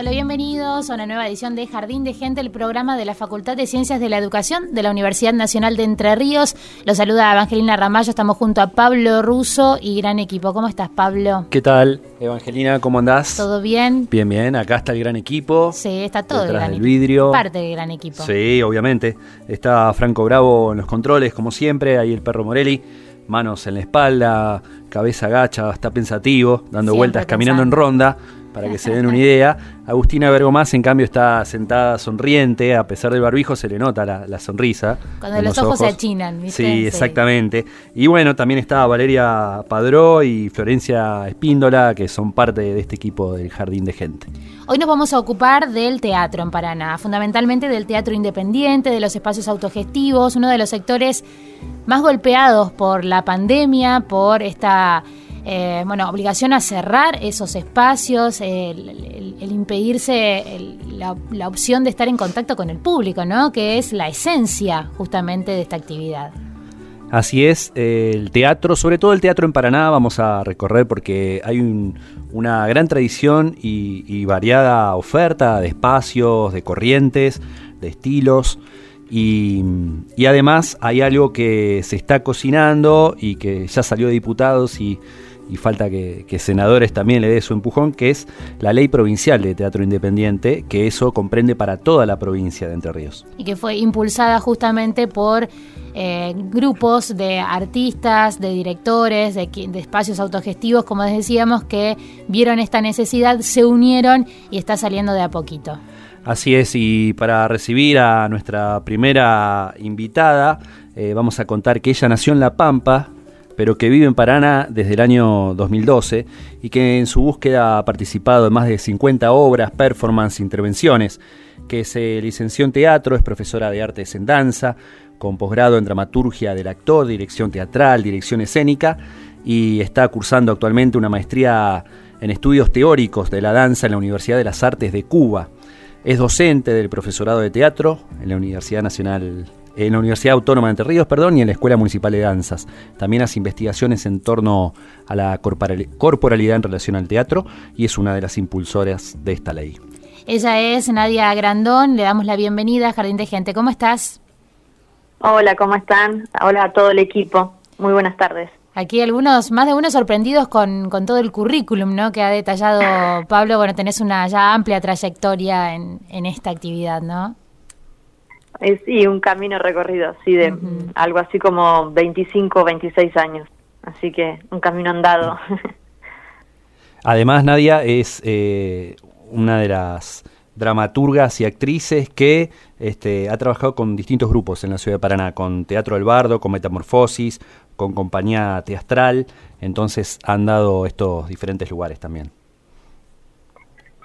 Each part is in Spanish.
Hola, bienvenidos a una nueva edición de Jardín de Gente, el programa de la Facultad de Ciencias de la Educación de la Universidad Nacional de Entre Ríos. Los saluda Evangelina Ramallo, estamos junto a Pablo Russo y gran equipo. ¿Cómo estás, Pablo? ¿Qué tal, Evangelina? ¿Cómo andás? ¿Todo bien? Bien, bien. Acá está el gran equipo. Sí, está todo el gran del vidrio. Parte del gran equipo. Sí, obviamente. Está Franco Bravo en los controles, como siempre. Ahí el perro Morelli. Manos en la espalda, cabeza agacha, está pensativo, dando Siempre vueltas, caminando en ronda, para que se den una idea. Agustina Bergomás, en cambio, está sentada sonriente. A pesar del barbijo, se le nota la, la sonrisa. Cuando los ojos se achinan, ¿viste? Sí. exactamente. Y bueno, también está Valeria Padró y Florencia Espíndola, que son parte de este equipo del Jardín de Gente. Hoy nos vamos a ocupar del teatro en Paraná, fundamentalmente del teatro independiente, de los espacios autogestivos, uno de los sectores más golpeados por la pandemia, por esta eh, bueno, obligación a cerrar esos espacios, el, impedirse la, opción de estar en contacto con el público, ¿no? que es la esencia justamente de esta actividad. Así es, el teatro, sobre todo el teatro en Paraná, vamos a recorrer porque hay un- una gran tradición y variada oferta de espacios, de corrientes, de estilos. Y, además hay algo que se está cocinando y que ya salió de diputados y, falta que, senadores también le dé su empujón, que es la ley provincial de teatro independiente, que eso comprende para toda la provincia de Entre Ríos. y que fue impulsada justamente por eh, grupos de artistas, de directores, de, de espacios autogestivos, como decíamos, que vieron esta necesidad, se unieron y está saliendo de a poquito. Así es, y para recibir a nuestra primera invitada, eh, vamos a contar que ella nació en La Pampa, pero que vive en Paraná desde el año 2012 y que en su búsqueda ha participado en más de 50 obras, performance, intervenciones, que se licenció en teatro, es profesora de artes en danza, con posgrado en dramaturgia del actor, dirección teatral, dirección escénica, y está cursando actualmente una maestría en estudios teóricos de la danza en la Universidad de las Artes de Cuba. Es docente del profesorado de teatro en la Universidad Nacional, en la Universidad Autónoma de Entre Ríos, perdón, y en la Escuela Municipal de Danzas. También hace investigaciones en torno a la corporal- corporalidad en relación al teatro y es una de las impulsoras de esta ley. Ella es Nadia Grandón, le damos la bienvenida a Jardín de Gente. ¿Cómo estás? Hola, ¿cómo están? Hola a todo el equipo. Muy buenas tardes. Aquí algunos, más de uno sorprendidos con, con todo el currículum ¿no? que ha detallado Pablo. Bueno, tenés una ya amplia trayectoria en, en esta actividad, ¿no? Eh, sí, un camino recorrido, sí, de algo así como 25, 26 años. Así que un camino andado. Además, Nadia es eh, una de las dramaturgas y actrices que este, ha trabajado con distintos grupos en la ciudad de Paraná, con Teatro del Bardo, con Metamorfosis, con Compañía Teatral, entonces han dado estos diferentes lugares también.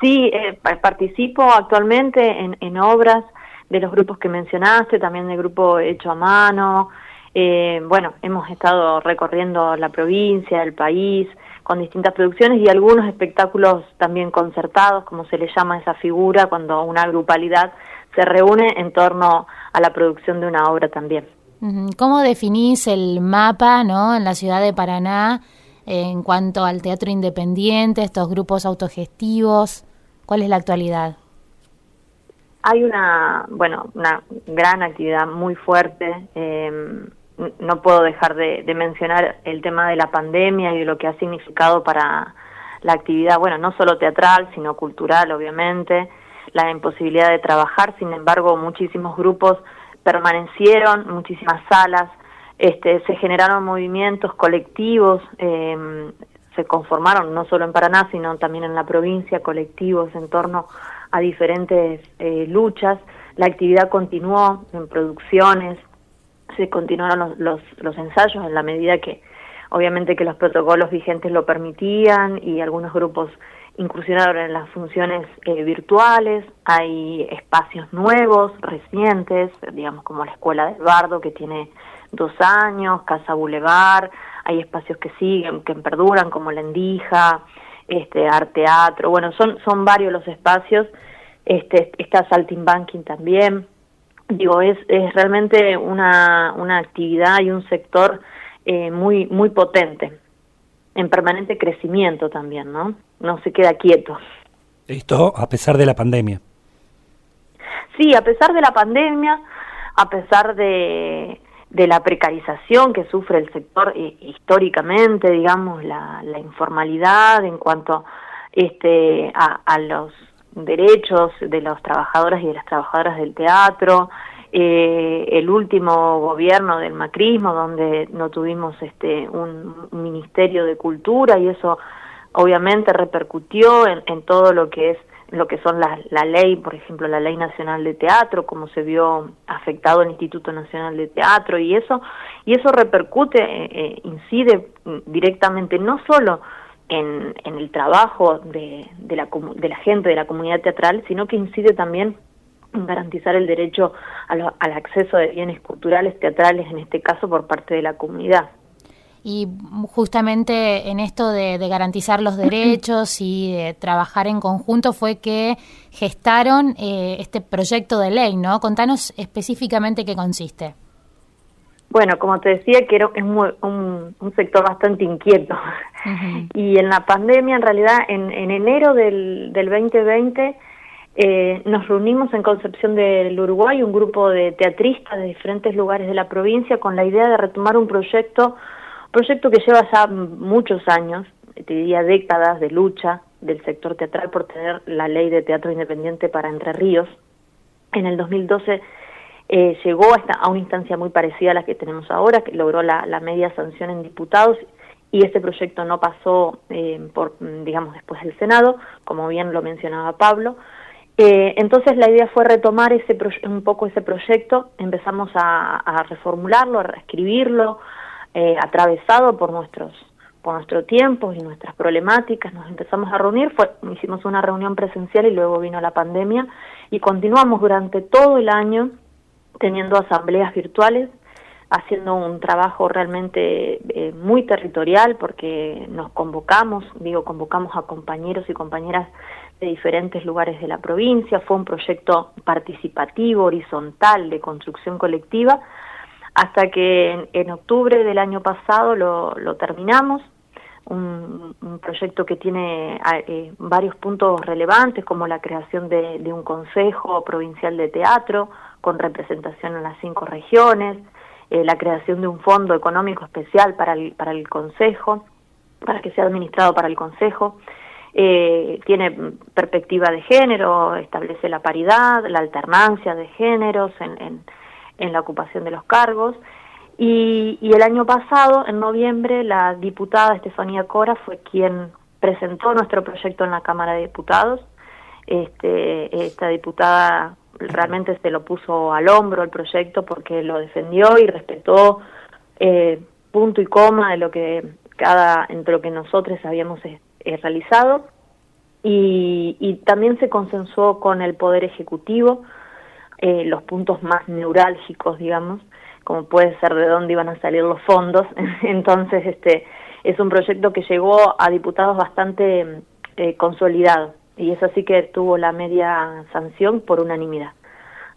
sí, eh, pa- participo actualmente en, en obras de los grupos que mencionaste, también del grupo Hecho a Mano, Eh, bueno, hemos estado recorriendo la provincia, el país, con distintas producciones y algunos espectáculos también concertados, como se le llama esa figura, cuando una grupalidad se reúne en torno a la producción de una obra también. ¿Cómo definís el mapa ¿no? en la ciudad de Paraná en cuanto al teatro independiente, estos grupos autogestivos? ¿Cuál es la actualidad? Hay una, bueno, una gran actividad muy fuerte. Eh, no puedo dejar de, mencionar el tema de la pandemia y de lo que ha significado para la actividad, bueno, no solo teatral, sino cultural, obviamente, la imposibilidad de trabajar, sin embargo, muchísimos grupos permanecieron, muchísimas salas, este, se generaron movimientos colectivos, em, se conformaron no solo en Paraná, sino también en la provincia, colectivos en torno a diferentes eh, luchas. La actividad continuó en producciones, se continuaron los, los, ensayos en la medida que obviamente que los protocolos vigentes lo permitían y algunos grupos incursionaron en las funciones eh, virtuales, hay espacios nuevos, recientes, digamos como la Escuela del Bardo que tiene dos años, Casa Boulevard, hay espacios que siguen, que perduran como la Endija, este, Teatro, bueno, son, son varios los espacios, este, está Saltimbanking también, digo, es, es realmente una, una actividad y un sector eh, muy, muy potente, en permanente crecimiento también, ¿no? No se queda quieto. Esto a pesar de la pandemia. Sí, a pesar de la pandemia, a pesar de, de la precarización que sufre el sector eh, históricamente, digamos, la, la, informalidad en cuanto este, a, a los derechos de los trabajadores y de las trabajadoras del teatro, eh, el último gobierno del macrismo donde no tuvimos este un, ministerio de cultura y eso obviamente repercutió en, en todo lo que es lo que son la, la, ley, por ejemplo, la ley nacional de teatro, como se vio afectado el Instituto Nacional de Teatro y eso y eso repercute, eh, eh, incide directamente no solo en, en el trabajo de, de, la, de la gente de la comunidad teatral, sino que incide también en garantizar el derecho al acceso de bienes culturales, teatrales, en este caso por parte de la comunidad. Y justamente en esto de, garantizar los derechos y de trabajar en conjunto fue que gestaron eh, este proyecto de ley, ¿no? Contanos específicamente qué consiste. Bueno, como te decía, que era, es un, sector bastante inquieto. Y en la pandemia, en realidad, en, enero del, del 2020, eh, nos reunimos en Concepción del Uruguay, un grupo de teatristas de diferentes lugares de la provincia, con la idea de retomar un proyecto, proyecto que lleva ya muchos años, te diría décadas de lucha del sector teatral por tener la ley de teatro independiente para Entre Ríos. En el 2012 eh, llegó a, a, una instancia muy parecida a la que tenemos ahora, que logró la, media sanción en diputados y ese proyecto no pasó eh, por, digamos, después del Senado, como bien lo mencionaba Pablo. Eh, entonces la idea fue retomar ese un poco ese proyecto, empezamos a, reformularlo, a reescribirlo, atravesado por nuestros por nuestro tiempo y nuestras problemáticas, nos empezamos a reunir, fue, hicimos una reunión presencial y luego vino la pandemia. Y continuamos durante todo el año teniendo asambleas virtuales, haciendo un trabajo realmente eh, muy territorial porque nos convocamos, digo, convocamos a compañeros y compañeras de diferentes lugares de la provincia, fue un proyecto participativo, horizontal, de construcción colectiva, hasta que en, octubre del año pasado lo, lo terminamos, un, proyecto que tiene eh, varios puntos relevantes, como la creación de, de un consejo provincial de teatro, con representación en las cinco regiones, eh, la creación de un fondo económico especial para el, para el Consejo, para que sea administrado para el Consejo, eh, tiene perspectiva de género, establece la paridad, la alternancia de géneros en, en, la ocupación de los cargos. Y, el año pasado, en noviembre, la diputada Estefanía Cora fue quien presentó nuestro proyecto en la Cámara de Diputados. Este, esta diputada realmente se lo puso al hombro el proyecto porque lo defendió y respetó eh, punto y coma de lo que cada entre lo que nosotros habíamos eh, eh, realizado y, y, también se consensuó con el poder ejecutivo los puntos más neurálgicos digamos como puede ser de dónde iban a salir los fondos. Entonces, este es un proyecto que llegó a diputados bastante eh, consolidado y es así que tuvo la media sanción por unanimidad.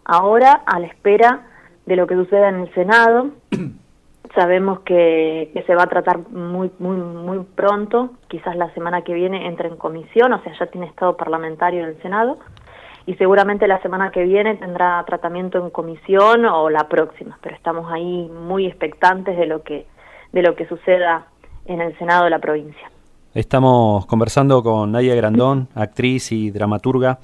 Ahora, a la espera de lo que suceda en el Senado, sabemos que, que, se va a tratar muy, muy, muy pronto, quizás la semana que viene entre en comisión, o sea, ya tiene estado parlamentario en el Senado, y seguramente la semana que viene tendrá tratamiento en comisión o la próxima, pero estamos ahí muy expectantes de lo que, de lo que suceda en el Senado de la provincia. Estamos conversando con Nadia Grandón, actriz y dramaturga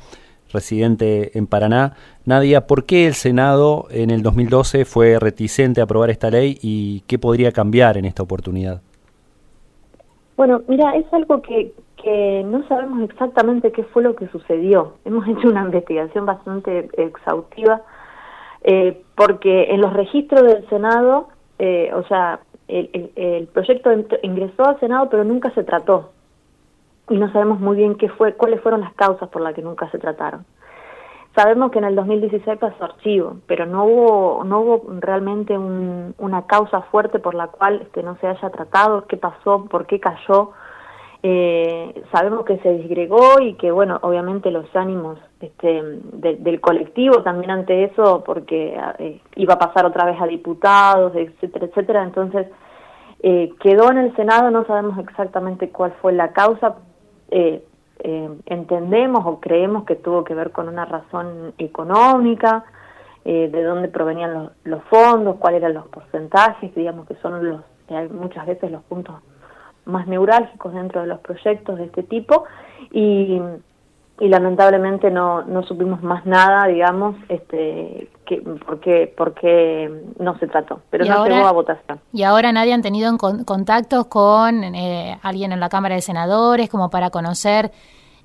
residente en Paraná. Nadia, ¿por qué el Senado en el 2012 fue reticente a aprobar esta ley y qué podría cambiar en esta oportunidad? Bueno, mira, es algo que, no sabemos exactamente qué fue lo que sucedió. Hemos hecho una investigación bastante exhaustiva eh, porque en los registros del Senado, eh, o sea, el, el, proyecto ingresó al Senado pero nunca se trató y no sabemos muy bien qué fue, cuáles fueron las causas por las que nunca se trataron. Sabemos que en el 2016 pasó archivo, pero no hubo, no hubo realmente una causa fuerte por la cual este, no se haya tratado, qué pasó, por qué cayó. Eh, sabemos que se disgregó y que, bueno, obviamente los ánimos este, del colectivo también ante eso, porque eh, iba a pasar otra vez a diputados, etcétera, etcétera. Entonces, eh, quedó en el Senado, no sabemos exactamente cuál fue la causa, eh, entendemos o creemos que tuvo que ver con una razón económica, de dónde provenían los, los, fondos, cuáles eran los porcentajes, digamos que son los muchas veces los puntos más neurálgicos dentro de los proyectos de este tipo y, y lamentablemente no, no supimos más nada, digamos, este, que, porque, porque no se trató, pero no llegó a votación. ¿Y ahora nadie han tenido contactos con eh, alguien en la Cámara de Senadores como para conocer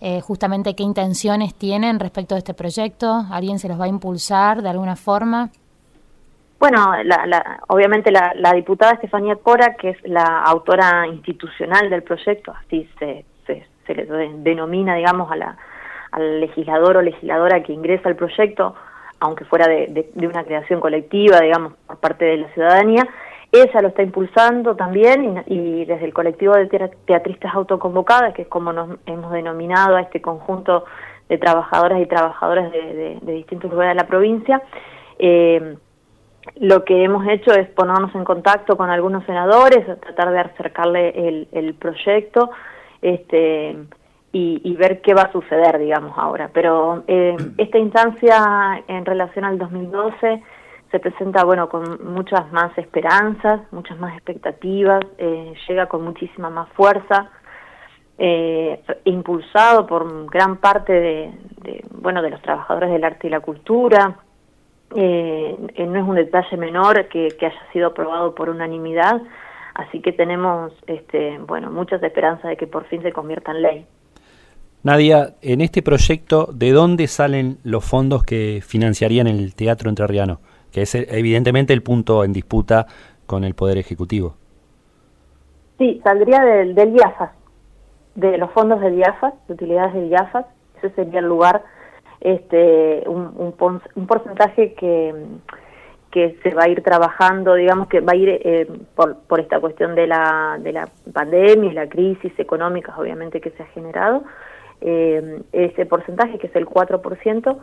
eh, justamente qué intenciones tienen respecto de este proyecto? ¿Alguien se los va a impulsar de alguna forma? Bueno, la, obviamente la, diputada Estefanía Cora, que es la autora institucional del proyecto, así se, se, se le denomina, digamos, a la, al legislador o legisladora que ingresa al proyecto, aunque fuera de, una creación colectiva, digamos, por parte de la ciudadanía, ella lo está impulsando también y, desde el colectivo de teatristas autoconvocadas, que es como nos hemos denominado a este conjunto de trabajadoras y trabajadores de, distintos lugares de la provincia, eh, lo que hemos hecho es ponernos en contacto con algunos senadores, tratar de acercarle el, el proyecto, este, y, ver qué va a suceder, digamos, ahora. Pero eh, esta instancia en relación al 2012 se presenta, bueno, con muchas más esperanzas, muchas más expectativas, eh, llega con muchísima más fuerza, eh, impulsado por gran parte de, bueno, de los trabajadores del arte y la cultura. Eh, no es un detalle menor que, que haya sido aprobado por unanimidad, así que tenemos, este, bueno, muchas esperanzas de que por fin se convierta en ley. Nadia, en este proyecto, ¿de dónde salen los fondos que financiarían el teatro entrerriano? Que es evidentemente el punto en disputa con el Poder Ejecutivo. Sí, saldría del, del IAFAS, de los fondos del IAFAS, de utilidades del IAFAS. Ese sería el lugar, este, un, un, porcentaje que, que se va a ir trabajando, digamos que va a ir eh, por, por esta cuestión de la, de la pandemia y la crisis económica, obviamente, que se ha generado eh, ese porcentaje, que es el 4%,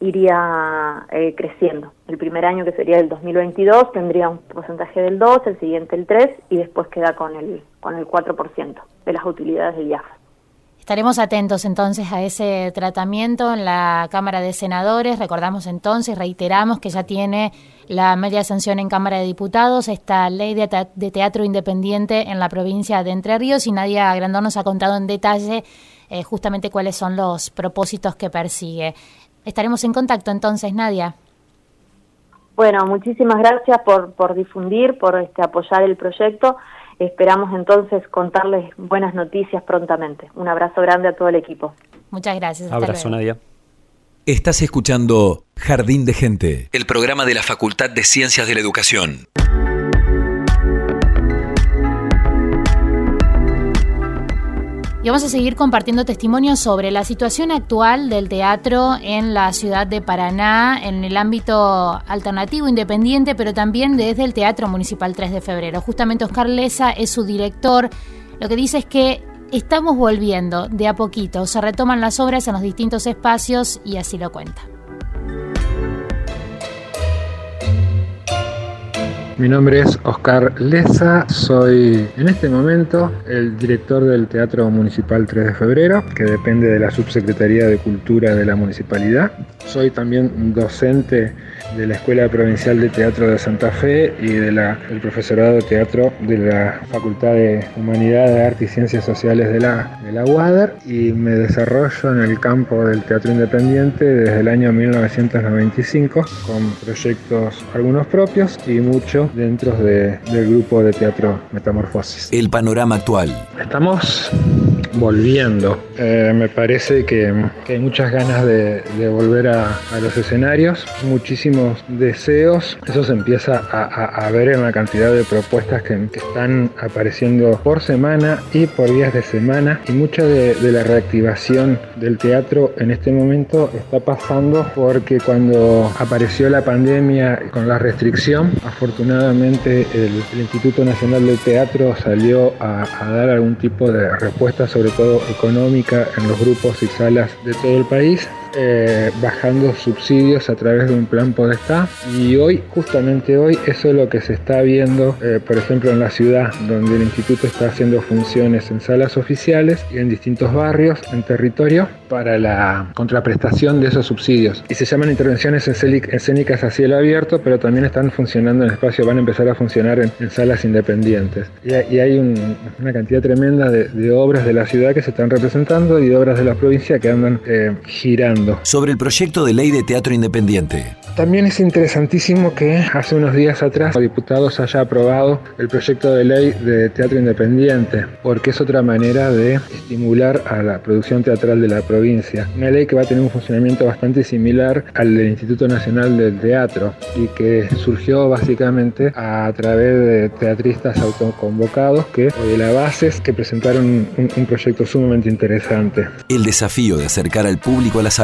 iría eh, creciendo. El primer año, que sería el 2022, tendría un porcentaje del 2, el siguiente el 3 y después queda con el, con el 4% de las utilidades del IAF. Estaremos atentos entonces a ese tratamiento en la Cámara de Senadores. Recordamos entonces, reiteramos que ya tiene la media sanción en Cámara de Diputados esta ley de, teatro independiente en la provincia de Entre Ríos y Nadia Grandón nos ha contado en detalle eh, justamente cuáles son los propósitos que persigue. Estaremos en contacto entonces, Nadia. Bueno, muchísimas gracias por, por difundir, por este, apoyar el proyecto. Esperamos entonces contarles buenas noticias prontamente. Un abrazo grande a todo el equipo. Muchas gracias. Abrazo, Nadia. Estás escuchando Jardín de Gente, el programa de la Facultad de Ciencias de la Educación. Y vamos a seguir compartiendo testimonios sobre la situación actual del teatro en la ciudad de Paraná, en el ámbito alternativo, independiente, pero también desde el Teatro Municipal 3 de Febrero. Justamente Oscar Leza es su director. Lo que dice es que estamos volviendo de a poquito, se retoman las obras en los distintos espacios y así lo cuenta. Mi nombre es Oscar Leza, soy en este momento el director del Teatro Municipal 3 de Febrero, que depende de la Subsecretaría de Cultura de la Municipalidad. Soy también docente de la Escuela Provincial de Teatro de Santa Fe y del profesorado de teatro de la Facultad de Humanidades, Arte y Ciencias Sociales de la, de la UADER y me desarrollo en el campo del teatro independiente desde el año 1995 con proyectos algunos propios y muchos dentro del grupo de teatro Metamorfosis. El panorama actual. Estamos volviendo. Eh, me parece que, hay muchas ganas de, volver a, los escenarios, deseos. Eso se empieza a, ver en la cantidad de propuestas que, están apareciendo por semana y por días de semana. Y mucha de, la reactivación del teatro en este momento está pasando porque cuando apareció la pandemia con la restricción, afortunadamente el, Instituto Nacional del Teatro salió a, a dar algún tipo de respuesta sobre todo económica, en los grupos y salas de todo el país eh, bajando subsidios a través de un plan Podestá y hoy, justamente hoy, eso es lo que se está viendo, eh, por ejemplo, en la ciudad, donde el instituto está haciendo funciones en salas oficiales y en distintos barrios, en territorio, para la contraprestación de esos subsidios. Y se llaman intervenciones escénicas a cielo abierto, pero también están funcionando en espacio, van a empezar a funcionar en, salas independientes. Y, hay una cantidad tremenda de, obras de la ciudad que se están representando y de obras de la provincia que andan eh, girando sobre el proyecto de ley de teatro independiente. También es interesantísimo que hace unos días atrás los diputados haya aprobado el proyecto de ley de teatro independiente, porque es otra manera de estimular a la producción teatral de la provincia. Una ley que va a tener un funcionamiento bastante similar al del Instituto Nacional del Teatro y que surgió básicamente a través de teatristas autoconvocados que, o de la bases que presentaron un, un proyecto sumamente interesante. El desafío de acercar al público a las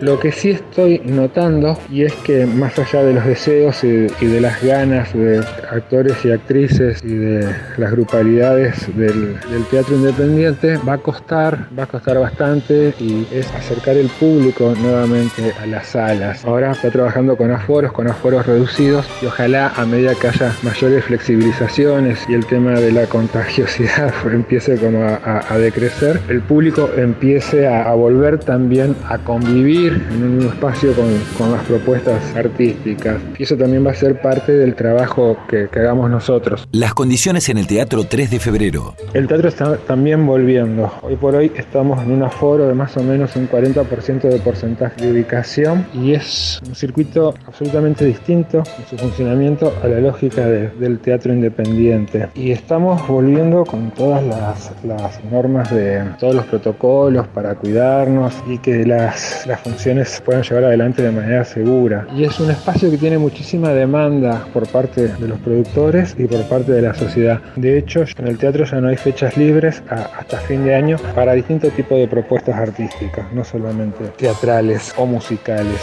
Lo que sí estoy notando, y es que más allá de los deseos y, de las ganas de actores y actrices y de las grupalidades del, teatro independiente, va a costar, va a costar bastante y es acercar el público nuevamente a las salas. Ahora está trabajando con aforos, con aforos reducidos y ojalá a medida que haya mayores flexibilizaciones y el tema de la contagiosidad empiece como a, decrecer, el público empiece a volver también a convivir en un espacio con, las propuestas artísticas. Y eso también va a ser parte del trabajo que, hagamos nosotros. Las condiciones en el Teatro 3 de Febrero. El teatro está también volviendo. Hoy por hoy estamos en un aforo de más o menos un 40% de porcentaje de ubicación y es un circuito absolutamente distinto en su funcionamiento a la lógica del teatro independiente. Y estamos volviendo con todas las, las normas de todos los protocolos para cuidarnos y que las, las funciones se puedan llevar adelante de manera segura. Y es un espacio que tiene muchísima demanda por parte de los productores y por parte de la sociedad. De hecho, en el teatro ya no hay fechas libres hasta fin de año para distintos tipos de propuestas artísticas, no solamente teatrales o musicales.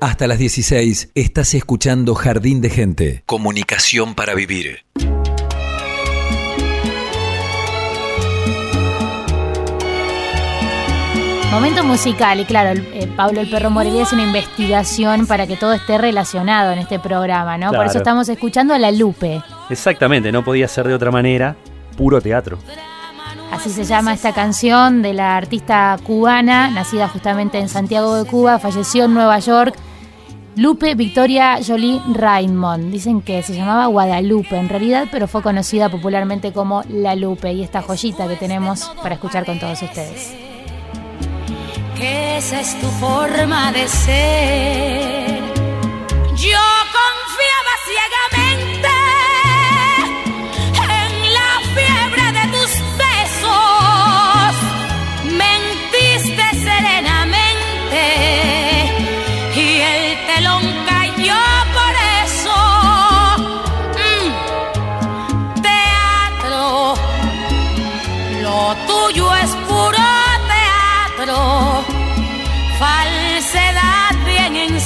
Hasta las 16 estás escuchando Jardín de Gente. Comunicación para vivir. Momento musical, y claro, eh, Pablo el Perro Morelia es una investigación para que todo esté relacionado en este programa, ¿no? Por eso estamos escuchando a La Lupe. Exactamente, no podía ser de otra manera, puro teatro. Así se llama esta canción de la artista cubana, nacida justamente en Santiago de Cuba, falleció en Nueva York. Lupe Victoria Jolie Raymond. Dicen que se llamaba Guadalupe en realidad, pero fue conocida popularmente como La Lupe y esta joyita que tenemos para escuchar con todos ustedes esa es tu forma de ser. Yo confiaba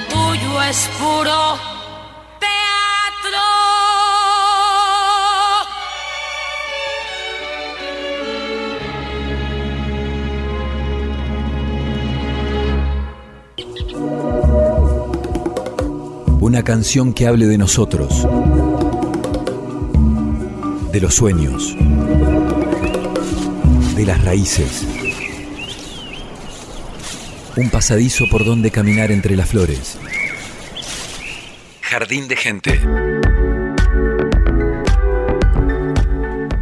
tuyo es puro teatro. Una canción que hable de nosotros, de los sueños, de las raíces un pasadizo por donde caminar entre las flores. Jardín de gente.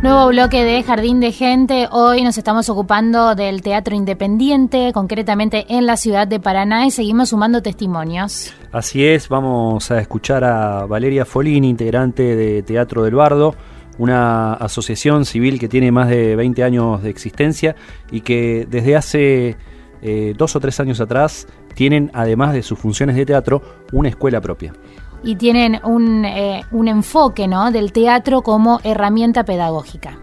Nuevo bloque de Jardín de Gente. Hoy nos estamos ocupando del teatro independiente, concretamente en la ciudad de Paraná, y seguimos sumando testimonios. Así es, vamos a escuchar a Valeria Folini, integrante de Teatro del Bardo, una asociación civil que tiene más de 20 años de existencia y que desde hace eh, dos o tres años atrás, tienen, además de sus funciones de teatro, una escuela propia. Y tienen un, eh, un enfoque ¿no? del teatro como herramienta pedagógica.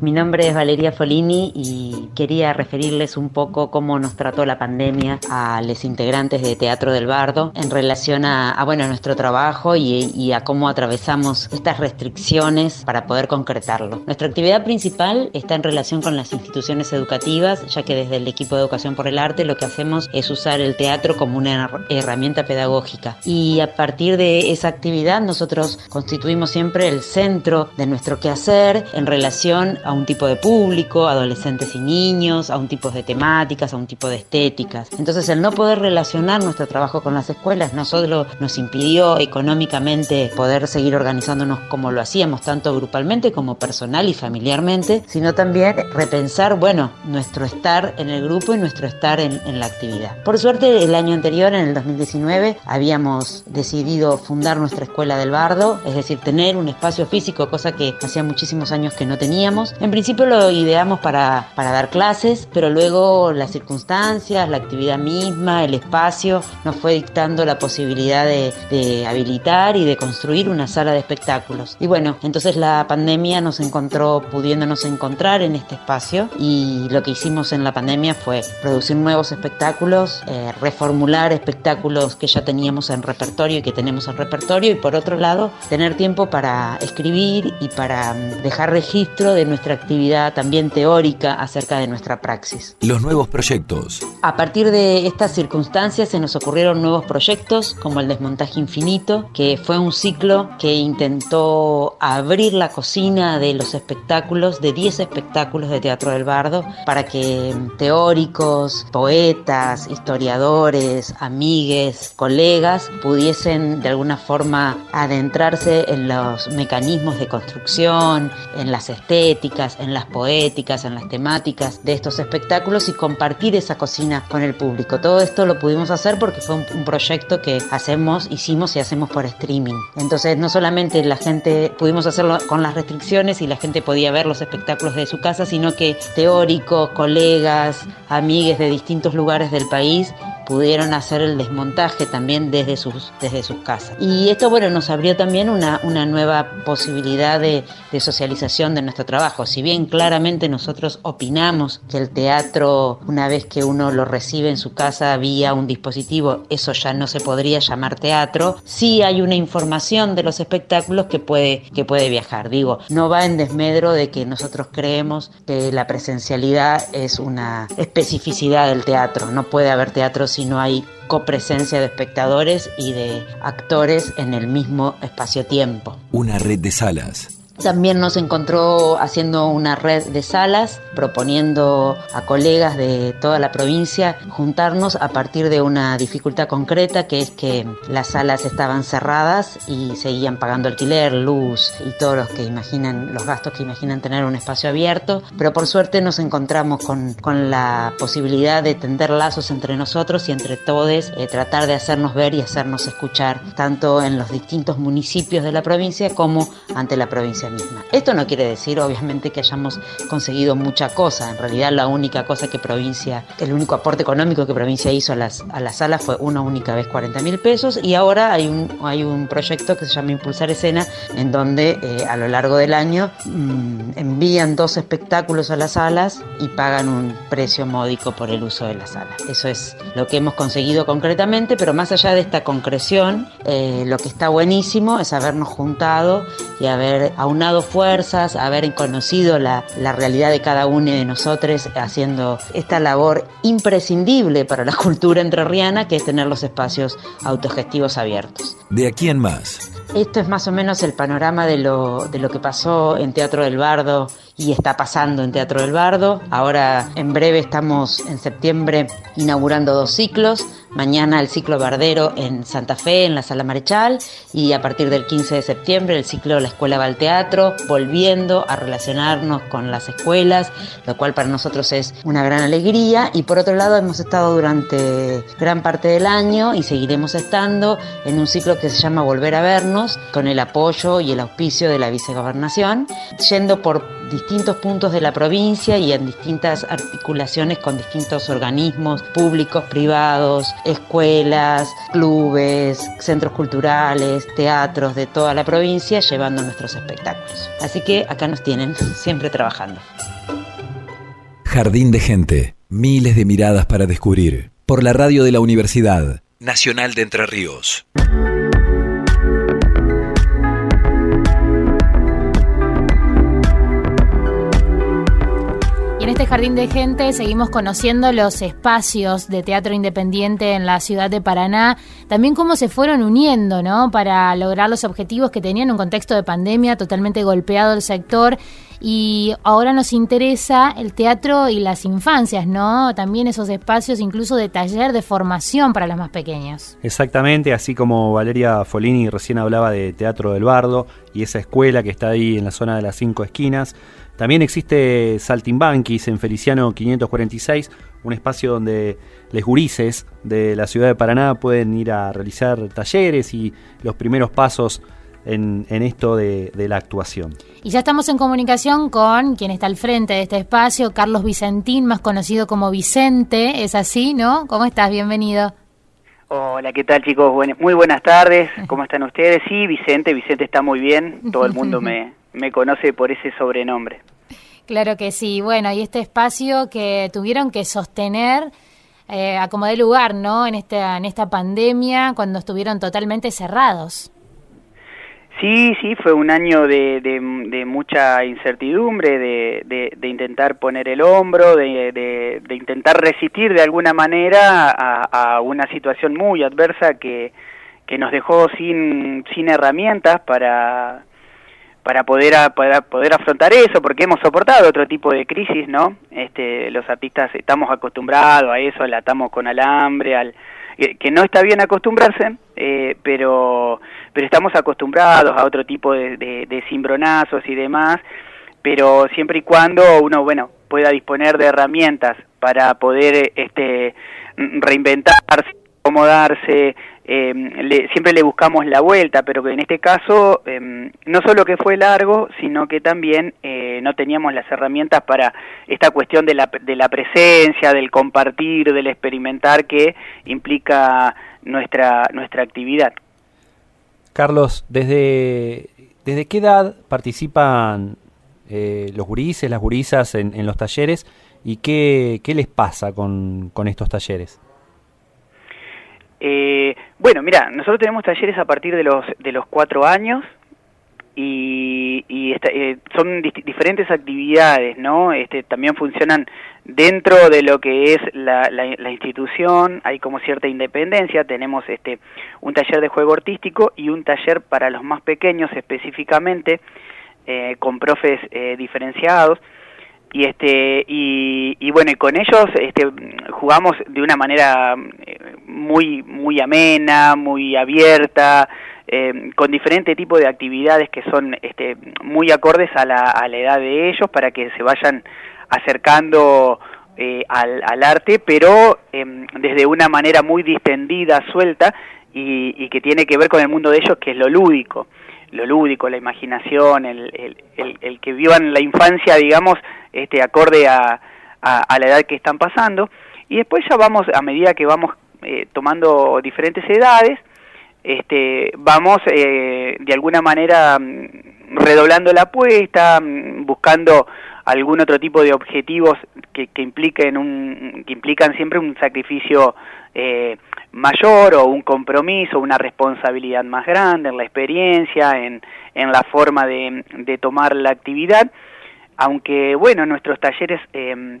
Mi nombre es Valeria Folini y quería referirles un poco cómo nos trató la pandemia a los integrantes de Teatro del Bardo en relación a, bueno, nuestro trabajo y, a cómo atravesamos estas restricciones para poder concretarlo. Nuestra actividad principal está en relación con las instituciones educativas, ya que desde el equipo de Educación por el Arte lo que hacemos es usar el teatro como una herramienta pedagógica. Y a partir de esa actividad nosotros constituimos siempre el centro de nuestro quehacer en relación a un tipo de público, adolescentes y niños, a un tipo de temáticas, a un tipo de estéticas. Entonces el no poder relacionar nuestro trabajo con las escuelas no solo nos impidió económicamente poder seguir organizándonos como lo hacíamos, tanto grupalmente como personal y familiarmente, sino también repensar, bueno, nuestro estar en el grupo y nuestro estar en, en la actividad. Por suerte, el año anterior, en el 2019, habíamos decidido fundar nuestra escuela del bardo, es decir, tener un espacio físico, cosa que hacía muchísimos años que no teníamos, en principio lo ideamos para, para dar clases, pero luego las circunstancias, la actividad misma, el espacio, nos fue dictando la posibilidad de, de habilitar y de construir una sala de espectáculos. Y bueno, entonces la pandemia nos encontró pudiéndonos encontrar en este espacio y lo que hicimos en la pandemia fue producir nuevos espectáculos, eh, reformular espectáculos que ya teníamos en repertorio y que tenemos en repertorio y por otro lado tener tiempo para escribir y para mm, dejar registro de nuestra actividad también teórica acerca de nuestra praxis. Los nuevos proyectos. A partir de estas circunstancias se nos ocurrieron nuevos proyectos como el Desmontaje Infinito, que fue un ciclo que intentó abrir la cocina de los espectáculos, de 10 espectáculos de Teatro del Bardo, para que teóricos, poetas, historiadores, amigues, colegas pudiesen de alguna forma adentrarse en los mecanismos de construcción, en las estéticas, en las poéticas, en las temáticas de estos espectáculos y compartir esa cocina con el público. Todo esto lo pudimos hacer porque fue un, proyecto que hacemos, hicimos y hacemos por streaming. Entonces no solamente la gente pudimos hacerlo con las restricciones y la gente podía ver los espectáculos de su casa, sino que teóricos, colegas, amigues de distintos lugares del país pudieron hacer el desmontaje también desde sus, desde sus casas. Y esto, bueno, nos abrió también una, una nueva posibilidad de, de socialización de nuestro trabajo. Si bien claramente nosotros opinamos que el teatro, una vez que uno lo recibe en su casa vía un dispositivo, eso ya no se podría llamar teatro, sí hay una información de los espectáculos que puede, que puede viajar. Digo, no va en desmedro de que nosotros creemos que la presencialidad es una especificidad del teatro. No puede haber teatro si no hay copresencia de espectadores y de actores en el mismo espacio-tiempo. Una red de salas también nos encontró haciendo una red de salas, proponiendo a colegas de toda la provincia juntarnos a partir de una dificultad concreta, que es que las salas estaban cerradas y seguían pagando alquiler, luz y todos los que imaginan, los gastos que imaginan tener un espacio abierto. Pero por suerte nos encontramos con, con la posibilidad de tender lazos entre nosotros y entre todos, eh, tratar de hacernos ver y hacernos escuchar, tanto en los distintos municipios de la provincia como ante la provincia misma. Esto no quiere decir, obviamente, que hayamos conseguido mucha cosa. En realidad, la única cosa que provincia, el único aporte económico que provincia hizo a las, a las salas fue una única vez 40 mil pesos. Y ahora hay un, hay un proyecto que se llama Impulsar Escena, en donde eh, a lo largo del año mm, envían dos espectáculos a las salas y pagan un precio módico por el uso de la sala. Eso es lo que hemos conseguido concretamente, pero más allá de esta concreción, eh, lo que está buenísimo es habernos juntado y haber aún fuerzas, haber conocido la, la realidad de cada uno de nosotros haciendo esta labor imprescindible para la cultura entrerriana que es tener los espacios autogestivos abiertos. De aquí en más. Esto es más o menos el panorama de lo, de lo que pasó en Teatro del Bardo y está pasando en Teatro del Bardo. Ahora en breve estamos en septiembre inaugurando dos ciclos. Mañana el ciclo Bardero en Santa Fe, en la Sala Marechal, y a partir del 15 de septiembre el ciclo La Escuela va al Teatro, volviendo a relacionarnos con las escuelas, lo cual para nosotros es una gran alegría. Y por otro lado hemos estado durante gran parte del año y seguiremos estando en un ciclo que se llama Volver a vernos, con el apoyo y el auspicio de la vicegobernación, yendo por puntos de la provincia y en distintas articulaciones con distintos organismos públicos, privados, escuelas, clubes, centros culturales, teatros de toda la provincia llevando nuestros espectáculos. Así que acá nos tienen siempre trabajando. Jardín de gente, miles de miradas para descubrir. Por la radio de la Universidad Nacional de Entre Ríos. Este jardín de gente seguimos conociendo los espacios de teatro independiente en la ciudad de Paraná, también cómo se fueron uniendo, ¿no? Para lograr los objetivos que tenían en un contexto de pandemia totalmente golpeado el sector y ahora nos interesa el teatro y las infancias, ¿no? También esos espacios incluso de taller de formación para los más pequeños. Exactamente, así como Valeria Folini recién hablaba de Teatro del Bardo y esa escuela que está ahí en la zona de las cinco esquinas. También existe Saltimbanquis en Feliciano 546, un espacio donde les gurises de la ciudad de Paraná pueden ir a realizar talleres y los primeros pasos en, esto de, de, la actuación. Y ya estamos en comunicación con quien está al frente de este espacio, Carlos Vicentín, más conocido como Vicente, es así, ¿no? ¿Cómo estás? Bienvenido. Hola, ¿qué tal chicos? muy buenas tardes, ¿cómo están ustedes? Sí, Vicente, Vicente está muy bien, todo el mundo me, me conoce por ese sobrenombre. Claro que sí. Bueno, y este espacio que tuvieron que sostener eh, a como de lugar, ¿no? En esta, en esta pandemia, cuando estuvieron totalmente cerrados. Sí, sí, fue un año de, de, mucha incertidumbre, de, de, intentar poner el hombro, de, intentar resistir de alguna manera a, a una situación muy adversa que, que nos dejó sin, sin herramientas para para poder, para poder afrontar eso, porque hemos soportado otro tipo de crisis, ¿no? Este, los artistas estamos acostumbrados a eso, la atamos con alambre, al, que no está bien acostumbrarse, eh, pero, pero estamos acostumbrados a otro tipo de, de, cimbronazos y demás, pero siempre y cuando uno, bueno, pueda disponer de herramientas para poder este, reinventarse acomodarse, eh, siempre le buscamos la vuelta, pero que en este caso eh, no solo que fue largo, sino que también eh, no teníamos las herramientas para esta cuestión de la, de la presencia, del compartir, del experimentar que implica nuestra, nuestra actividad. Carlos, ¿desde, desde qué edad participan los gurises, las gurisas en, los talleres y qué, qué les pasa con, con estos talleres? Eh, bueno, mira, nosotros tenemos talleres a partir de los de los cuatro años y, eh, son diferentes actividades, ¿no? Este, también funcionan dentro de lo que es la, la, institución, hay como cierta independencia, tenemos este un taller de juego artístico y un taller para los más pequeños específicamente, eh, con profes eh, diferenciados y este y, bueno y con ellos este jugamos de una manera eh, muy muy amena muy abierta eh, con diferentes tipos de actividades que son este muy acordes a la, a la edad de ellos para que se vayan acercando eh, al, al, arte pero em, desde una manera muy distendida suelta y, y que tiene que ver con el mundo de ellos que es lo lúdico lo lúdico, la imaginación, el, el, el, que vivan la infancia, digamos, este, acorde a, a, la edad que están pasando. Y después ya vamos, a medida que vamos eh, tomando diferentes edades, este, vamos eh, de alguna manera mm, redoblando la apuesta, mm, buscando algún otro tipo de objetivos que, que impliquen un que implican siempre un sacrificio eh, mayor o un compromiso, una responsabilidad más grande en la experiencia, en, en la forma de, de tomar la actividad, aunque bueno, nuestros talleres eh,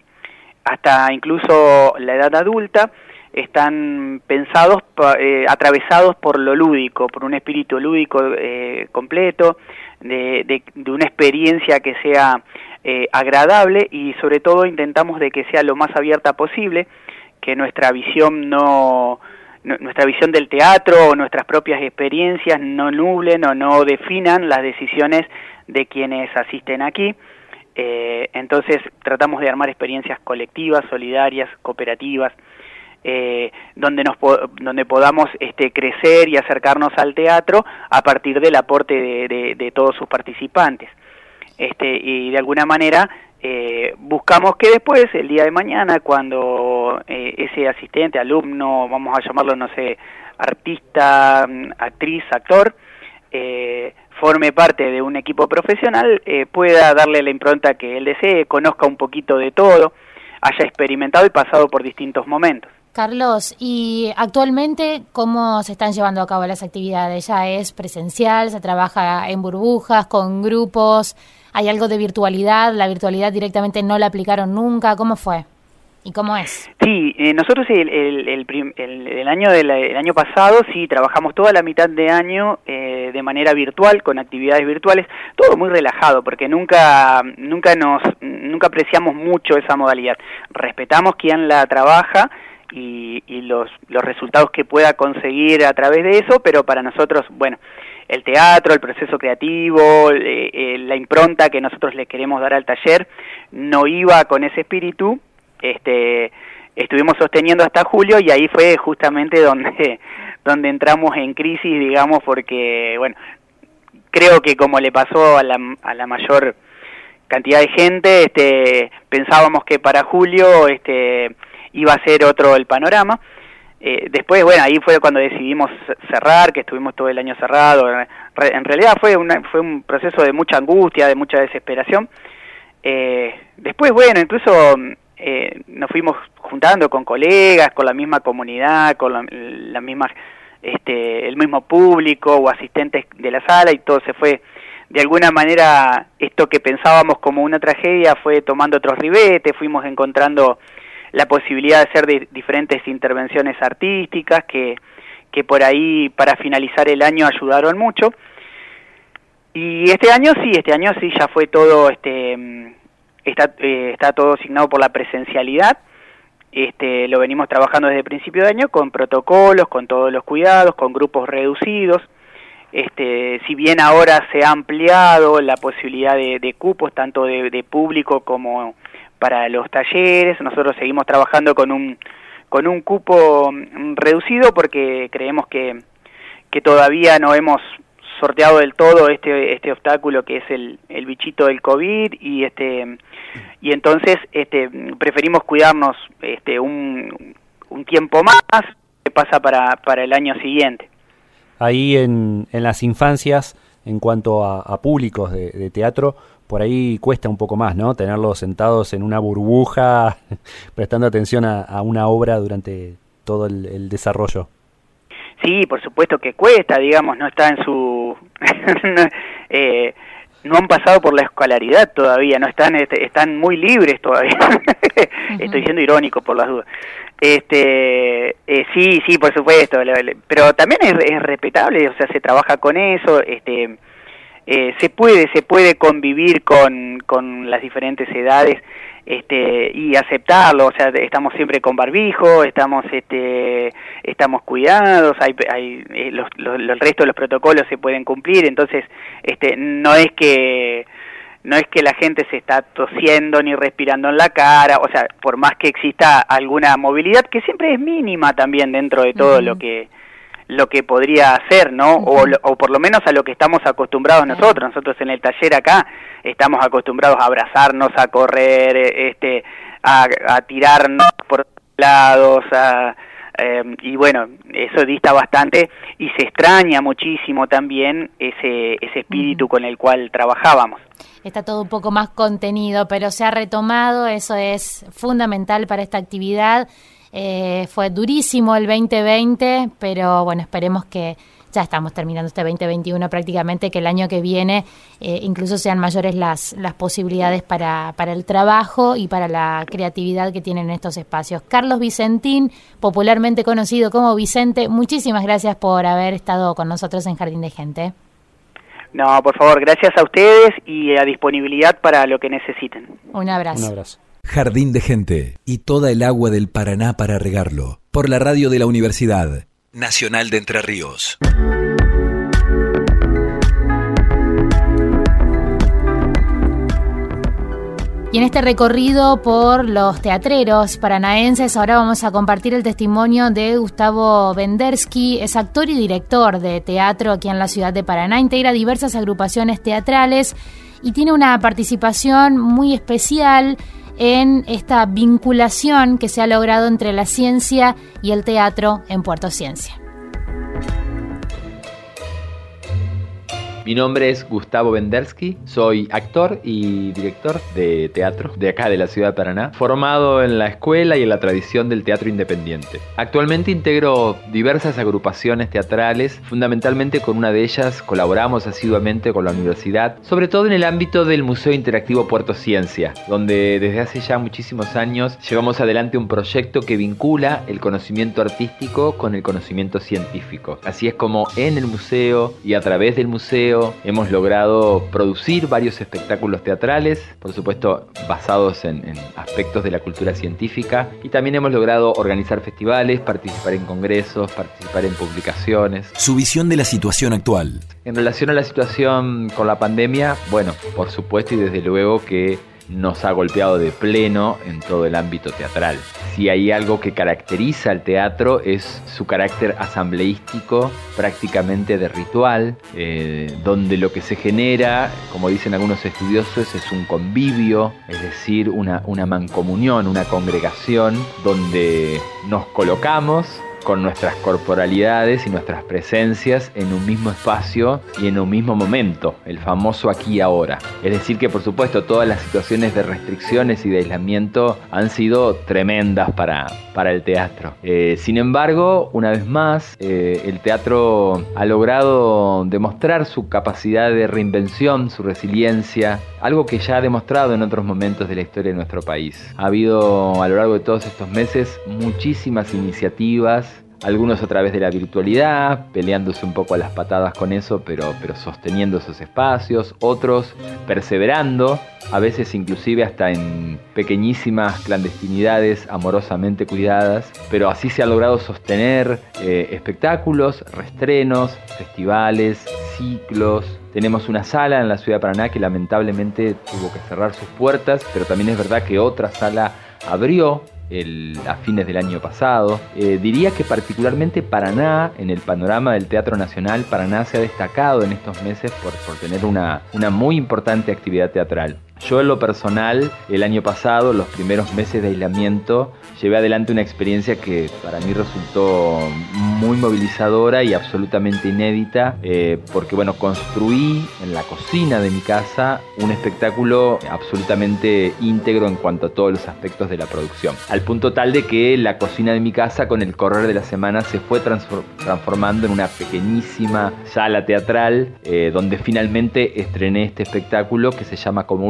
hasta incluso la edad adulta están pensados, eh, atravesados por lo lúdico, por un espíritu lúdico eh, completo, de, de, de, una experiencia que sea eh, agradable y sobre todo intentamos de que sea lo más abierta posible, que nuestra visión no, nuestra visión del teatro o nuestras propias experiencias no nublen o no definan las decisiones de quienes asisten aquí. Eh, entonces tratamos de armar experiencias colectivas, solidarias, cooperativas, eh, donde nos donde podamos este, crecer y acercarnos al teatro a partir del aporte de, todos sus participantes. Este, y de alguna manera eh, buscamos que después, el día de mañana, cuando eh, ese asistente, alumno, vamos a llamarlo, no sé, artista, mm, actriz, actor, eh, forme parte de un equipo profesional, eh, pueda darle la impronta que él desee, conozca un poquito de todo, haya experimentado y pasado por distintos momentos. Carlos, ¿y actualmente cómo se están llevando a cabo las actividades? ¿Ya es presencial? ¿Se trabaja en burbujas, con grupos? ¿Hay algo de virtualidad? ¿La virtualidad directamente no la aplicaron nunca? ¿Cómo fue? ¿Y cómo es? Sí, eh, nosotros el, el, el, el año del el año pasado sí trabajamos toda la mitad de año eh, de manera virtual con actividades virtuales, todo muy relajado porque nunca nunca nos nunca apreciamos mucho esa modalidad. Respetamos quien la trabaja y, y los los resultados que pueda conseguir a través de eso, pero para nosotros, bueno, el teatro, el proceso creativo, eh, la impronta que nosotros le queremos dar al taller, no iba con ese espíritu, este, estuvimos sosteniendo hasta julio y ahí fue justamente donde, donde entramos en crisis, digamos, porque, bueno, creo que como le pasó a la, a la mayor cantidad de gente, este, pensábamos que para julio este, iba a ser otro el panorama, eh, después, bueno, ahí fue cuando decidimos cerrar, que estuvimos todo el año cerrado. En realidad fue, una, fue un proceso de mucha angustia, de mucha desesperación. Eh, después, bueno, incluso eh, nos fuimos juntando con colegas, con la misma comunidad, con la, la misma, este, el mismo público o asistentes de la sala y todo se fue, de alguna manera, esto que pensábamos como una tragedia fue tomando otros ribetes, fuimos encontrando la posibilidad de hacer de diferentes intervenciones artísticas que, que por ahí para finalizar el año ayudaron mucho. Y este año sí, este año sí ya fue todo, este, mm, está, eh, está todo asignado por la presencialidad. Este, lo venimos trabajando desde el principio de año con protocolos, con todos los cuidados, con grupos reducidos. Este, si bien ahora se ha ampliado la posibilidad de, de cupos, tanto de, de público como para los talleres, nosotros seguimos trabajando con un, con un cupo mm, reducido porque creemos que, que todavía no hemos sorteado del todo este este obstáculo que es el, el bichito del covid y este y entonces este preferimos cuidarnos este un, un tiempo más que pasa para, para el año siguiente. Ahí en, en las infancias en cuanto a, públicos de, teatro por ahí cuesta un poco más, ¿no? Tenerlos sentados en una burbuja, prestando atención a, una obra durante todo el, desarrollo. Sí, por supuesto que cuesta, digamos, no está en su... eh, no han pasado por la escolaridad todavía, no están este, están muy libres todavía. Estoy siendo irónico por las dudas. Este, eh, sí, sí, por supuesto, pero también es, es, respetable, o sea, se trabaja con eso, este, eh, se puede se puede convivir con, con las diferentes edades este y aceptarlo o sea estamos siempre con barbijo estamos este estamos cuidados hay, hay eh, los, el resto de los protocolos se pueden cumplir entonces este no es que no es que la gente se está tosiendo ni respirando en la cara, o sea, por más que exista alguna movilidad que siempre es mínima también dentro de todo lo que lo que podría hacer, ¿no? o, o, por lo menos a lo que estamos acostumbrados nosotros. Nosotros en el taller acá estamos acostumbrados a abrazarnos, a correr, eh, este, a, a tirarnos por lados, a, eh, y bueno, eso dista bastante y se extraña muchísimo también ese, ese espíritu con el cual trabajábamos. Está todo un poco más contenido, pero se ha retomado, eso es fundamental para esta actividad eh, fue durísimo el 2020, pero bueno, esperemos que ya estamos terminando este 2021 prácticamente, que el año que viene eh, incluso sean mayores las, las posibilidades para, para el trabajo y para la creatividad que tienen estos espacios. Carlos Vicentín, popularmente conocido como Vicente, muchísimas gracias por haber estado con nosotros en Jardín de Gente. No, por favor, gracias a ustedes y a disponibilidad para lo que necesiten. Un abrazo. Un abrazo. Jardín de Gente y toda el agua del Paraná para regarlo. Por la radio de la Universidad Nacional de Entre Ríos. Y en este recorrido por los teatreros paranaenses, ahora vamos a compartir el testimonio de Gustavo Vendersky, es actor y director de teatro aquí en la ciudad de Paraná, integra diversas agrupaciones teatrales y tiene una participación muy especial en esta vinculación que se ha logrado entre la ciencia y el teatro en Puerto Ciencia. Mi nombre es Gustavo Vendersky, soy actor y director de teatro de acá de la ciudad de Paraná, formado en la escuela y en la tradición del teatro independiente. Actualmente integro diversas agrupaciones teatrales, fundamentalmente con una de ellas colaboramos asiduamente con la universidad, sobre todo en el ámbito del Museo Interactivo Puerto Ciencia, donde desde hace ya muchísimos años llevamos adelante un proyecto que vincula el conocimiento artístico con el conocimiento científico. Así es como en el museo y a través del museo hemos logrado producir varios espectáculos teatrales, por supuesto basados en, aspectos de la cultura científica, y también hemos logrado organizar festivales, participar en congresos, participar en publicaciones. Su visión de la situación actual. En relación a la situación con la pandemia, bueno, por supuesto y desde luego que nos ha golpeado de pleno en todo el ámbito teatral. Si hay algo que caracteriza al teatro es su carácter asambleístico, prácticamente de ritual, eh, donde lo que se genera, como dicen algunos estudiosos, es un convivio, es decir, una, una mancomunión, una congregación, donde nos colocamos con nuestras corporalidades y nuestras presencias en un mismo espacio y en un mismo momento, el famoso aquí ahora. Es decir, que por supuesto todas las situaciones de restricciones y de aislamiento han sido tremendas para, para el teatro. Eh, sin embargo, una vez más, eh, el teatro ha logrado demostrar su capacidad de reinvención, su resiliencia, algo que ya ha demostrado en otros momentos de la historia de nuestro país. Ha habido a lo largo de todos estos meses muchísimas iniciativas algunos a través de la virtualidad, peleándose un poco a las patadas con eso, pero, pero sosteniendo esos espacios, otros perseverando, a veces inclusive hasta en pequeñísimas clandestinidades amorosamente cuidadas, pero así se ha logrado sostener eh, espectáculos, restrenos, festivales, ciclos. Tenemos una sala en la ciudad de Paraná que lamentablemente tuvo que cerrar sus puertas, pero también es verdad que otra sala abrió a fines del año pasado. Eh, diría que particularmente Paraná, en el panorama del Teatro Nacional, Paraná se ha destacado en estos meses por, por tener una, una muy importante actividad teatral. Yo en lo personal, el año pasado, los primeros meses de aislamiento, llevé adelante una experiencia que para mí resultó muy movilizadora y absolutamente inédita, eh, porque bueno, construí en la cocina de mi casa un espectáculo absolutamente íntegro en cuanto a todos los aspectos de la producción. Al punto tal de que la cocina de mi casa con el correr de la semana se fue transformando en una pequeñísima sala teatral eh, donde finalmente estrené este espectáculo que se llama Como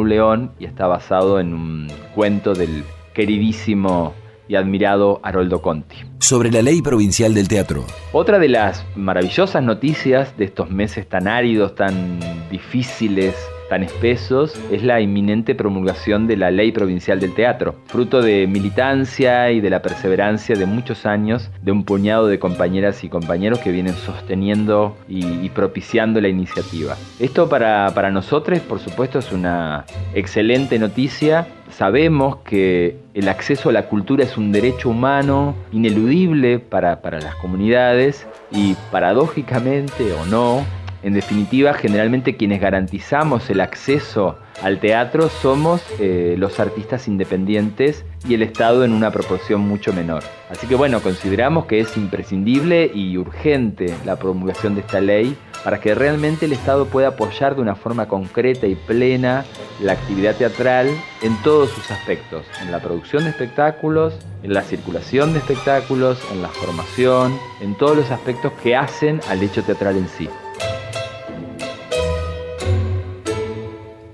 y está basado en un cuento del queridísimo y admirado Haroldo Conti. Sobre la ley provincial del teatro. Otra de las maravillosas noticias de estos meses tan áridos, tan difíciles tan espesos es la inminente promulgación de la Ley Provincial del Teatro, fruto de militancia y de la perseverancia de muchos años de un puñado de compañeras y compañeros que vienen sosteniendo y, propiciando la iniciativa. Esto para, para nosotros, por supuesto, es una excelente noticia sabemos que el acceso a la cultura es un derecho humano ineludible para, para, las comunidades y paradójicamente o no, en definitiva, generalmente quienes garantizamos el acceso al teatro somos eh, los artistas independientes y el Estado en una proporción mucho menor. Así que bueno, consideramos que es imprescindible y urgente la promulgación de esta ley para que realmente el Estado pueda apoyar de una forma concreta y plena la actividad teatral en todos sus aspectos, en la producción de espectáculos, en la circulación de espectáculos, en la formación, en todos los aspectos que hacen al hecho teatral en sí.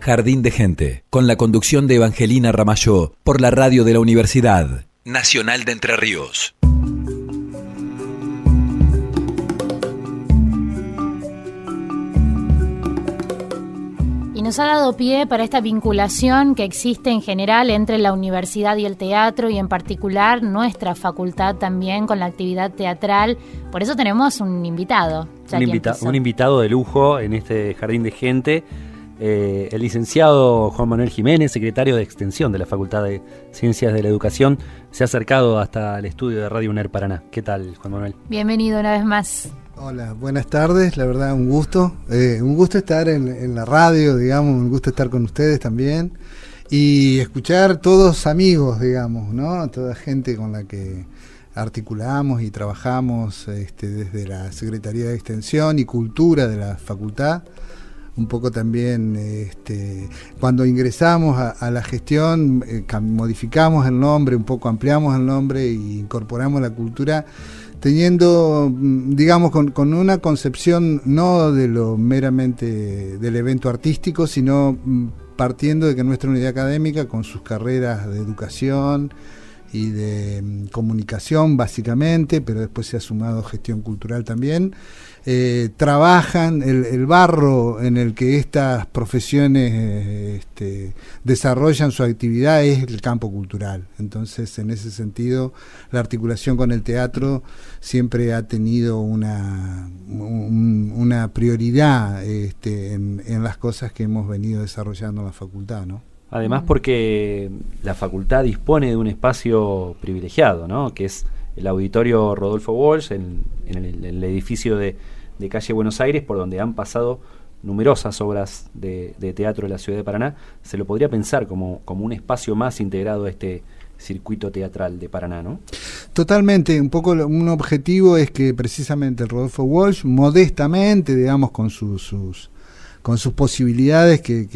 Jardín de Gente, con la conducción de Evangelina Ramayó, por la radio de la Universidad Nacional de Entre Ríos. Y nos ha dado pie para esta vinculación que existe en general entre la universidad y el teatro y en particular nuestra facultad también con la actividad teatral. Por eso tenemos un invitado. Un, un invitado de lujo en este Jardín de Gente eh, el licenciado Juan Manuel Jiménez, secretario de Extensión de la Facultad de Ciencias de la Educación, se ha acercado hasta el estudio de Radio UNER Paraná. ¿Qué tal, Juan Manuel? Bienvenido una vez más. Hola, buenas tardes, la verdad un gusto, eh, un gusto estar en, la radio, digamos, un gusto estar con ustedes también y escuchar todos amigos, digamos, ¿no? Toda gente con la que articulamos y trabajamos este, desde la Secretaría de Extensión y Cultura de la Facultad un poco también este, cuando ingresamos a, la gestión, eh, modificamos el nombre, un poco ampliamos el nombre e incorporamos la cultura teniendo, mm, digamos, con, con, una concepción no de lo meramente del evento artístico, sino mm, partiendo de que nuestra unidad académica, con sus carreras de educación, y de mm, comunicación básicamente, pero después se ha sumado gestión cultural también. Eh, trabajan el, barro en el que estas profesiones eh, este, desarrollan su actividad es el campo cultural. Entonces, en ese sentido, la articulación con el teatro siempre ha tenido una, una prioridad este, en, las cosas que hemos venido desarrollando en la facultad, ¿no? Además porque la facultad dispone de un espacio privilegiado, ¿no? que es el auditorio Rodolfo Walsh en, el, edificio de, calle Buenos Aires, por donde han pasado numerosas obras de, teatro de la ciudad de Paraná. Se lo podría pensar como, como un espacio más integrado a este circuito teatral de Paraná, ¿no? Totalmente, un poco un objetivo es que precisamente Rodolfo Walsh, modestamente, digamos, con sus con sus posibilidades que,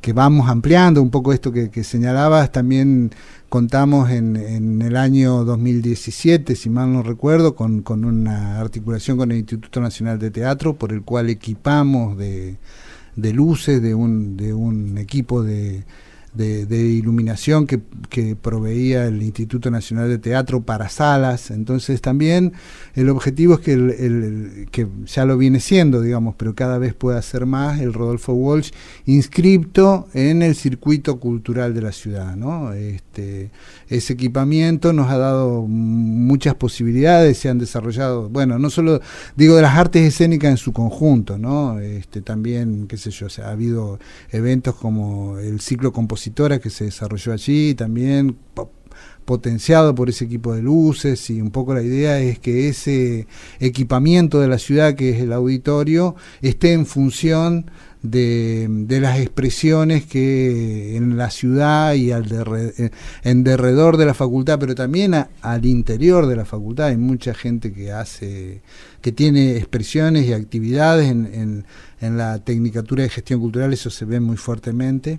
que, vamos ampliando, un poco esto que, señalabas, también contamos en, en, el año 2017, si mal no recuerdo, con, con una articulación con el Instituto Nacional de Teatro, por el cual equipamos de, de luces, de un, de un equipo de de, iluminación que, proveía el Instituto Nacional de Teatro para salas. Entonces también el objetivo es que, que ya lo viene siendo, digamos, pero cada vez pueda ser más el Rodolfo Walsh inscripto en el circuito cultural de la ciudad. Este, ese equipamiento nos ha dado muchas posibilidades, se han desarrollado, bueno, no solo digo de las artes escénicas en su conjunto, ¿no? Este, también, qué sé yo, ha habido eventos como el ciclo que se desarrolló allí, también potenciado por ese equipo de luces y un poco la idea es que ese equipamiento de la ciudad que es el auditorio esté en función de, de, las expresiones que en la ciudad y al eh, en derredor de la facultad, pero también al interior de la facultad hay mucha gente que hace, que tiene expresiones y actividades en, en, en la Tecnicatura de Gestión Cultural, eso se ve muy fuertemente.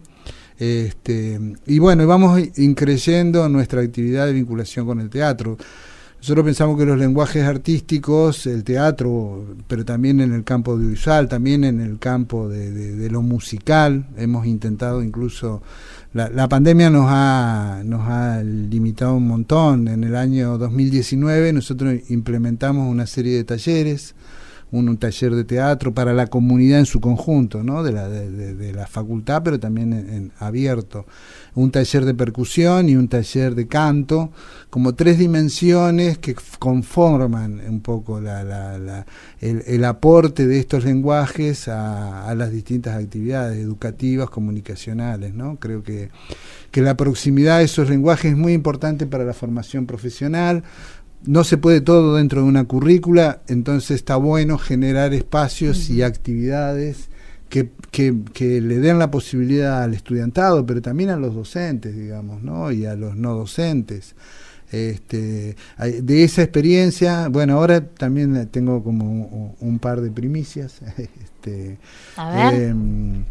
Este, y bueno, vamos increyendo nuestra actividad de vinculación con el teatro. Nosotros pensamos que los lenguajes artísticos, el teatro, pero también en el campo audiovisual, también en el campo de, lo musical, hemos intentado incluso, la, la, pandemia nos ha, nos ha limitado un montón. En el año 2019 nosotros implementamos una serie de talleres un, taller de teatro para la comunidad en su conjunto, ¿no? de, la, de, la facultad, pero también en, abierto. Un taller de percusión y un taller de canto, como tres dimensiones que conforman un poco la, la, el, aporte de estos lenguajes a, a, las distintas actividades educativas, comunicacionales. ¿no? Creo que, que la proximidad de esos lenguajes es muy importante para la formación profesional, no se puede todo dentro de una currícula, entonces está bueno generar espacios y actividades que, que, le den la posibilidad al estudiantado, pero también a los docentes, digamos, ¿no? y a los no docentes. Este, de esa experiencia, bueno, ahora también tengo como un, par de primicias. Este, em,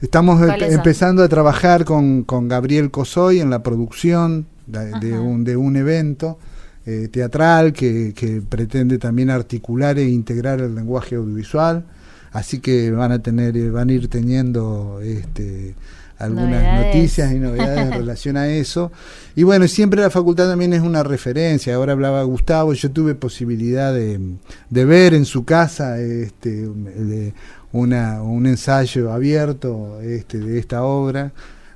estamos empezando a trabajar con, con, Gabriel Cosoy en la producción de, un, de un evento eh, teatral que, que, pretende también articular e integrar el lenguaje audiovisual. Así que van a tener, eh, van a ir teniendo este, algunas noticias y novedades en relación a eso. Y bueno, siempre la facultad también es una referencia. Ahora hablaba Gustavo, yo tuve posibilidad de, de ver en su casa este, una, un ensayo abierto este, de esta obra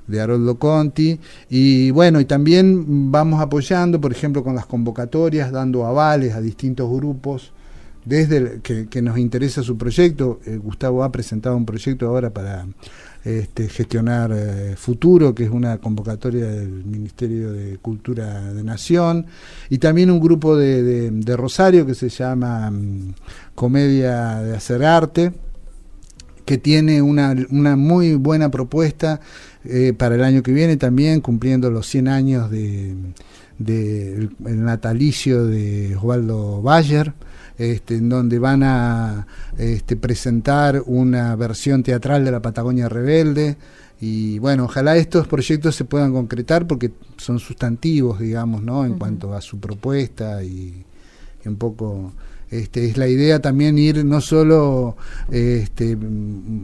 de Haroldo Conti. Y bueno, y también vamos apoyando, por ejemplo, con las convocatorias, dando avales a distintos grupos. Desde que, nos interesa su proyecto, eh, Gustavo ha presentado un proyecto ahora para este, gestionar eh, futuro, que es una convocatoria del Ministerio de Cultura de Nación, y también un grupo de, Rosario que se llama mm, Comedia de Hacer Arte, que tiene una, una muy buena propuesta eh, para el año que viene también, cumpliendo los 100 años de, el, natalicio de Osvaldo Bayer, este, en donde van a este, presentar una versión teatral de la Patagonia Rebelde. Y bueno, ojalá estos proyectos se puedan concretar porque son sustantivos, digamos, ¿no? En cuanto a su propuesta y un poco este, es la idea también ir no solo este,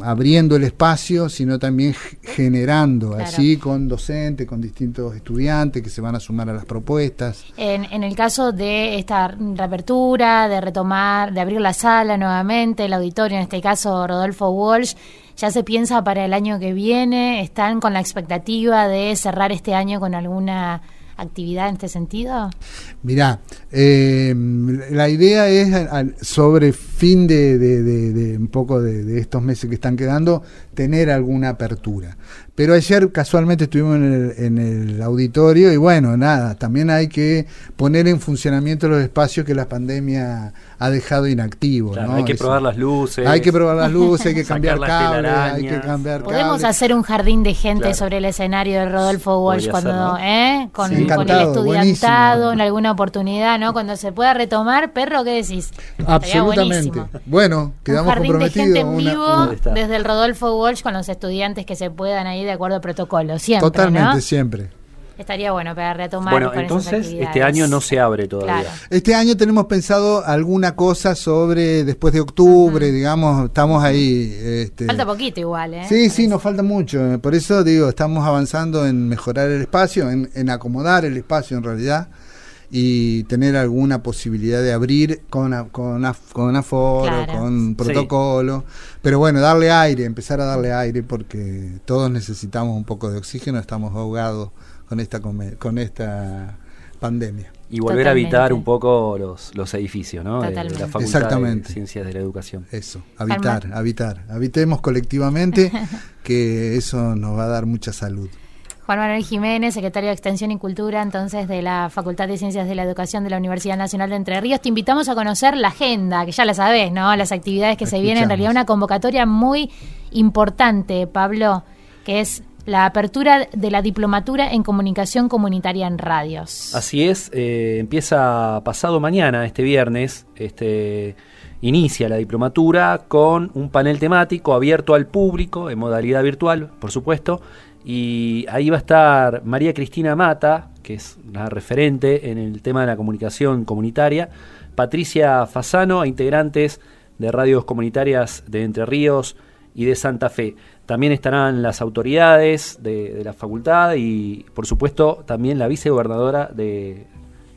abriendo el espacio, sino también generando, así con docentes, con distintos estudiantes que se van a sumar a las propuestas. En, en el caso de esta reapertura, de retomar, de abrir la sala nuevamente, el auditorio, en este caso Rodolfo Walsh, ya se piensa para el año que viene, están con la expectativa de cerrar este año con alguna actividad en este sentido? Mirá, eh, la idea es sobre fin de, un poco de, estos meses que están quedando, tener alguna apertura. Pero ayer casualmente estuvimos en el, en el auditorio y bueno, nada, también hay que poner en funcionamiento los espacios que la pandemia ha dejado inactivos. Hay que probar las luces. Hay que probar las luces, hay que cambiar cables, hay que cambiar Podemos hacer un jardín de gente sobre el escenario de Rodolfo Walsh cuando, ¿eh? con, el estudiantado en alguna oportunidad, ¿no? Cuando se pueda retomar, perro, ¿qué decís? Absolutamente. Bueno, quedamos un jardín de gente en vivo desde el Rodolfo Walsh con los estudiantes que se puedan ir de acuerdo al protocolo, siempre. Totalmente, siempre. Estaría bueno para retomar. Bueno, entonces este año no se abre todavía. Este año tenemos pensado alguna cosa sobre después de octubre, digamos, estamos ahí. Este... Falta poquito igual, ¿eh? Sí, sí, nos falta mucho. Por eso digo, estamos avanzando en mejorar el espacio, en, en acomodar el espacio en realidad y tener alguna posibilidad de abrir con, con, con aforo, con protocolo. Pero bueno, darle aire, empezar a darle aire porque todos necesitamos un poco de oxígeno, estamos ahogados con esta, con esta pandemia. Y volver a habitar un poco los, los edificios, ¿no? De, la Facultad de Ciencias de la Educación. Eso, habitar, habitar. Habitemos colectivamente, que eso nos va a dar mucha salud. Juan Manuel Jiménez, secretario de Extensión y Cultura, entonces de la Facultad de Ciencias de la Educación de la Universidad Nacional de Entre Ríos. Te invitamos a conocer la agenda, que ya la sabes, ¿no? Las actividades que se vienen. En realidad, una convocatoria muy importante, Pablo, que es la apertura de la diplomatura en comunicación comunitaria en radios. Así es, eh, empieza pasado mañana, este viernes, este inicia la diplomatura con un panel temático abierto al público en modalidad virtual, por supuesto, y ahí va a estar María Cristina Mata, que es la referente en el tema de la comunicación comunitaria, Patricia Fasano, integrantes de radios comunitarias de Entre Ríos y de Santa Fe. También estarán las autoridades de, la facultad y, por supuesto, también la vicegobernadora de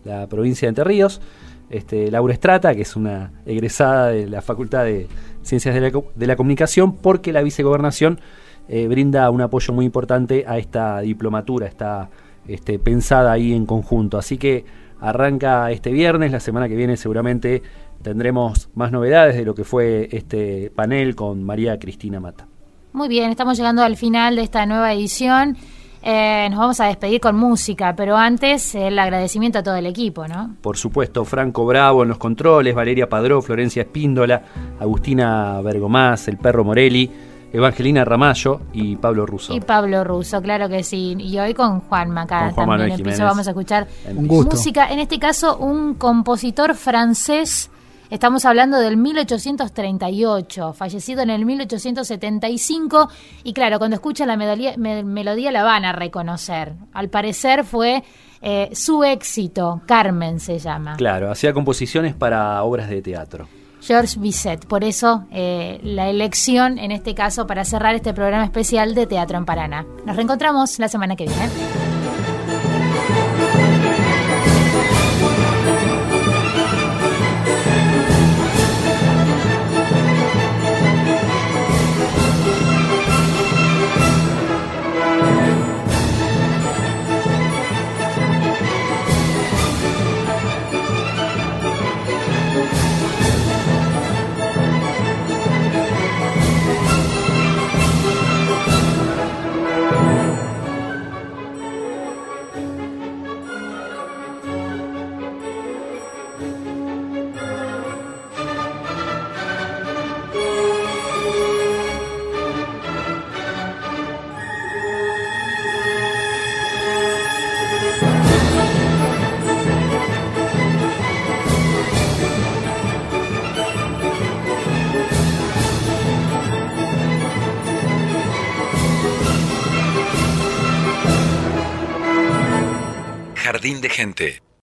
la provincia de Entre Ríos, este, Laura Estrata, que es una egresada de la Facultad de Ciencias de la Comunicación, porque la vicegobernación eh, brinda un apoyo muy importante a esta diplomatura, está este, pensada ahí en conjunto. Así que arranca este viernes, la semana que viene seguramente tendremos más novedades de lo que fue este panel con María Cristina Mata. Muy bien, estamos llegando al final de esta nueva edición. Eh, nos vamos a despedir con música, pero antes el agradecimiento a todo el equipo, ¿no? Por supuesto, Franco Bravo en los controles, Valeria Padró, Florencia Espíndola, Agustina Bergomás, el perro Morelli. Evangelina Ramallo y Pablo Russo. Y Pablo Russo, claro que sí. Y hoy con Juan Macá también. En piso vamos a escuchar música. En este caso, un compositor francés. Estamos hablando del 1838, fallecido en el 1875. Y claro, cuando escuchan la melodía, la van a reconocer. Al parecer fue eh, su éxito, Carmen se llama. Claro, hacía composiciones para obras de teatro. George Bizet. Por eso eh, la elección, en este caso, para cerrar este programa especial de Teatro en Paraná. Nos reencontramos la semana que viene. De gente.